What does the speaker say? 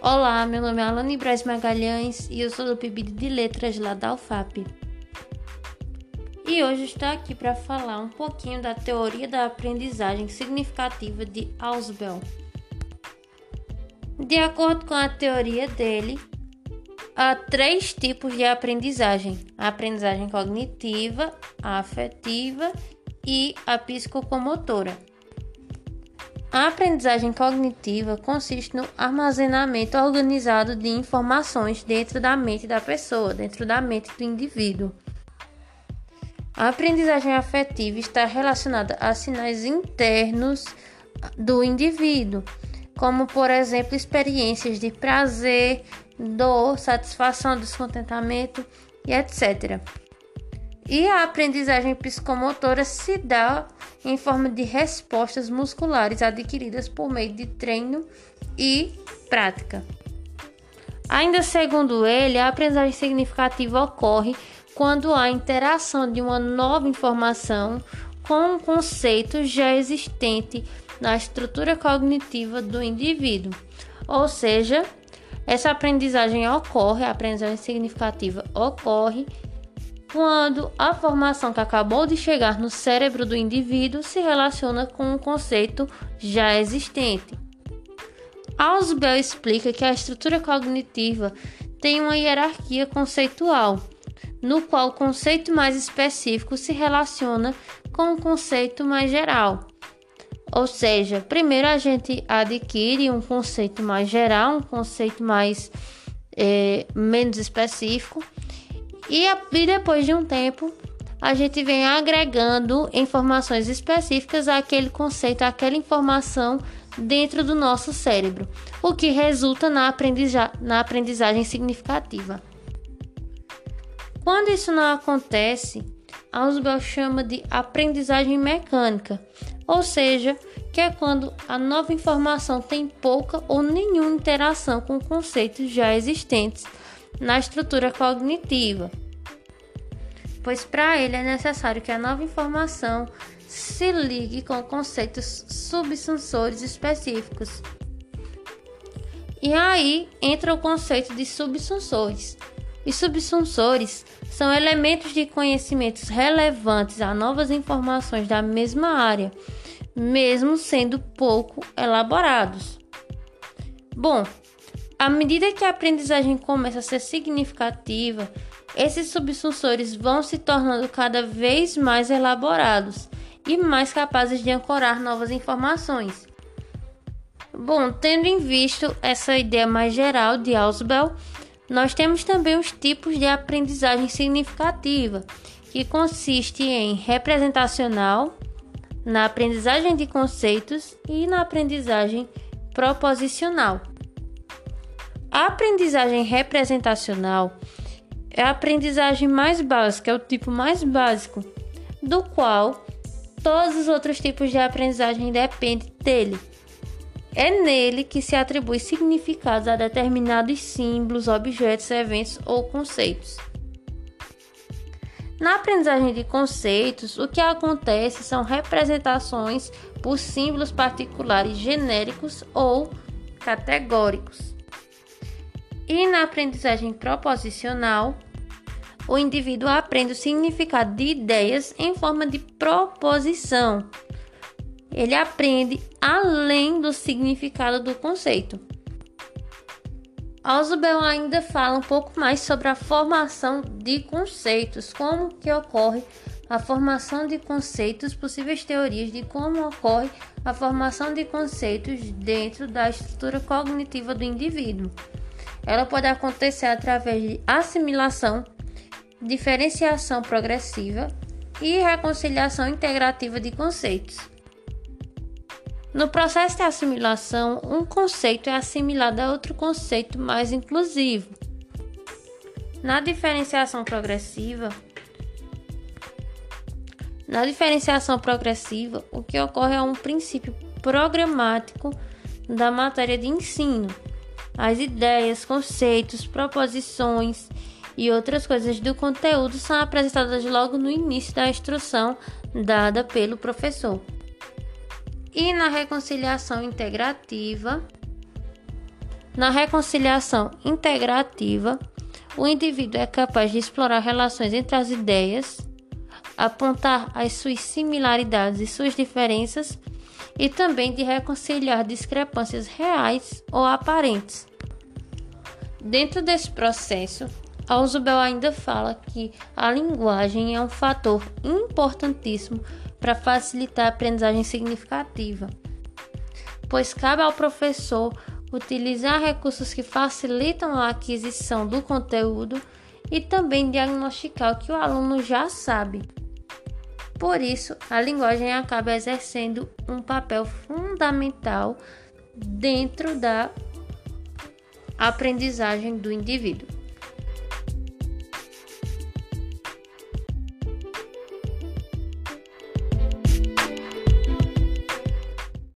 Olá, meu nome é Alane Braz Magalhães e eu sou do PIBID de Letras lá da UFAP. E hoje estou aqui para falar um pouquinho da teoria da aprendizagem significativa de Ausubel. De acordo com a teoria dele, há três tipos de aprendizagem: a aprendizagem cognitiva, a afetiva e a psicomotora. A aprendizagem cognitiva consiste no armazenamento organizado de informações dentro da mente da pessoa, dentro da mente do indivíduo. A aprendizagem afetiva está relacionada a sinais internos do indivíduo, como, por exemplo, experiências de prazer, dor, satisfação, descontentamento e etc. E a aprendizagem psicomotora se dá em forma de respostas musculares adquiridas por meio de treino e prática. Ainda segundo ele, a aprendizagem significativa ocorre quando há interação de uma nova informação com um conceito já existente na estrutura cognitiva do indivíduo. Ou seja, essa aprendizagem ocorre, a aprendizagem significativa ocorre quando a formação que acabou de chegar no cérebro do indivíduo se relaciona com um conceito já existente. Ausubel explica que a estrutura cognitiva tem uma hierarquia conceitual, no qual o conceito mais específico se relaciona com o conceito mais geral. Ou seja, primeiro a gente adquire um conceito mais geral, um conceito mais é, menos específico, e, a, e depois de um tempo, a gente vem agregando informações específicas àquele conceito, àquela informação dentro do nosso cérebro, o que resulta na, aprendiza na aprendizagem significativa. Quando isso não acontece, Ausubel chama de aprendizagem mecânica, ou seja, que é quando a nova informação tem pouca ou nenhuma interação com conceitos já existentes na estrutura cognitiva, pois para ele é necessário que a nova informação se ligue com conceitos subsensores específicos. E aí entra o conceito de subsensores. Os subsensores são elementos de conhecimentos relevantes a novas informações da mesma área, mesmo sendo pouco elaborados. Bom, à medida que a aprendizagem começa a ser significativa, esses subsensores vão se tornando cada vez mais elaborados e mais capazes de ancorar novas informações. Bom, tendo em vista essa ideia mais geral de Ausubel, nós temos também os tipos de aprendizagem significativa, que consiste em representacional, na aprendizagem de conceitos e na aprendizagem proposicional. A aprendizagem representacional é a aprendizagem mais básica, é o tipo mais básico, do qual todos os outros tipos de aprendizagem dependem dele. É nele que se atribui significados a determinados símbolos, objetos, eventos ou conceitos. Na aprendizagem de conceitos, o que acontece são representações por símbolos particulares genéricos ou categóricos. E na aprendizagem proposicional, o indivíduo aprende o significado de ideias em forma de proposição. Ele aprende além do significado do conceito. Ausubel ainda fala um pouco mais sobre a formação de conceitos, como que ocorre a formação de conceitos, possíveis teorias de como ocorre a formação de conceitos dentro da estrutura cognitiva do indivíduo. Ela pode acontecer através de assimilação, diferenciação progressiva e reconciliação integrativa de conceitos. No processo de assimilação, um conceito é assimilado a outro conceito mais inclusivo. Na diferenciação progressiva, na diferenciação progressiva, o que ocorre é um princípio programático da matéria de ensino as ideias, conceitos, proposições e outras coisas do conteúdo são apresentadas logo no início da instrução dada pelo professor. E na reconciliação integrativa, Na reconciliação integrativa, o indivíduo é capaz de explorar relações entre as ideias, apontar as suas similaridades e suas diferenças e também de reconciliar discrepâncias reais ou aparentes. Dentro desse processo, Ausubel ainda fala que a linguagem é um fator importantíssimo para facilitar a aprendizagem significativa, pois cabe ao professor utilizar recursos que facilitam a aquisição do conteúdo e também diagnosticar o que o aluno já sabe. Por isso, a linguagem acaba exercendo um papel fundamental dentro da aprendizagem do indivíduo.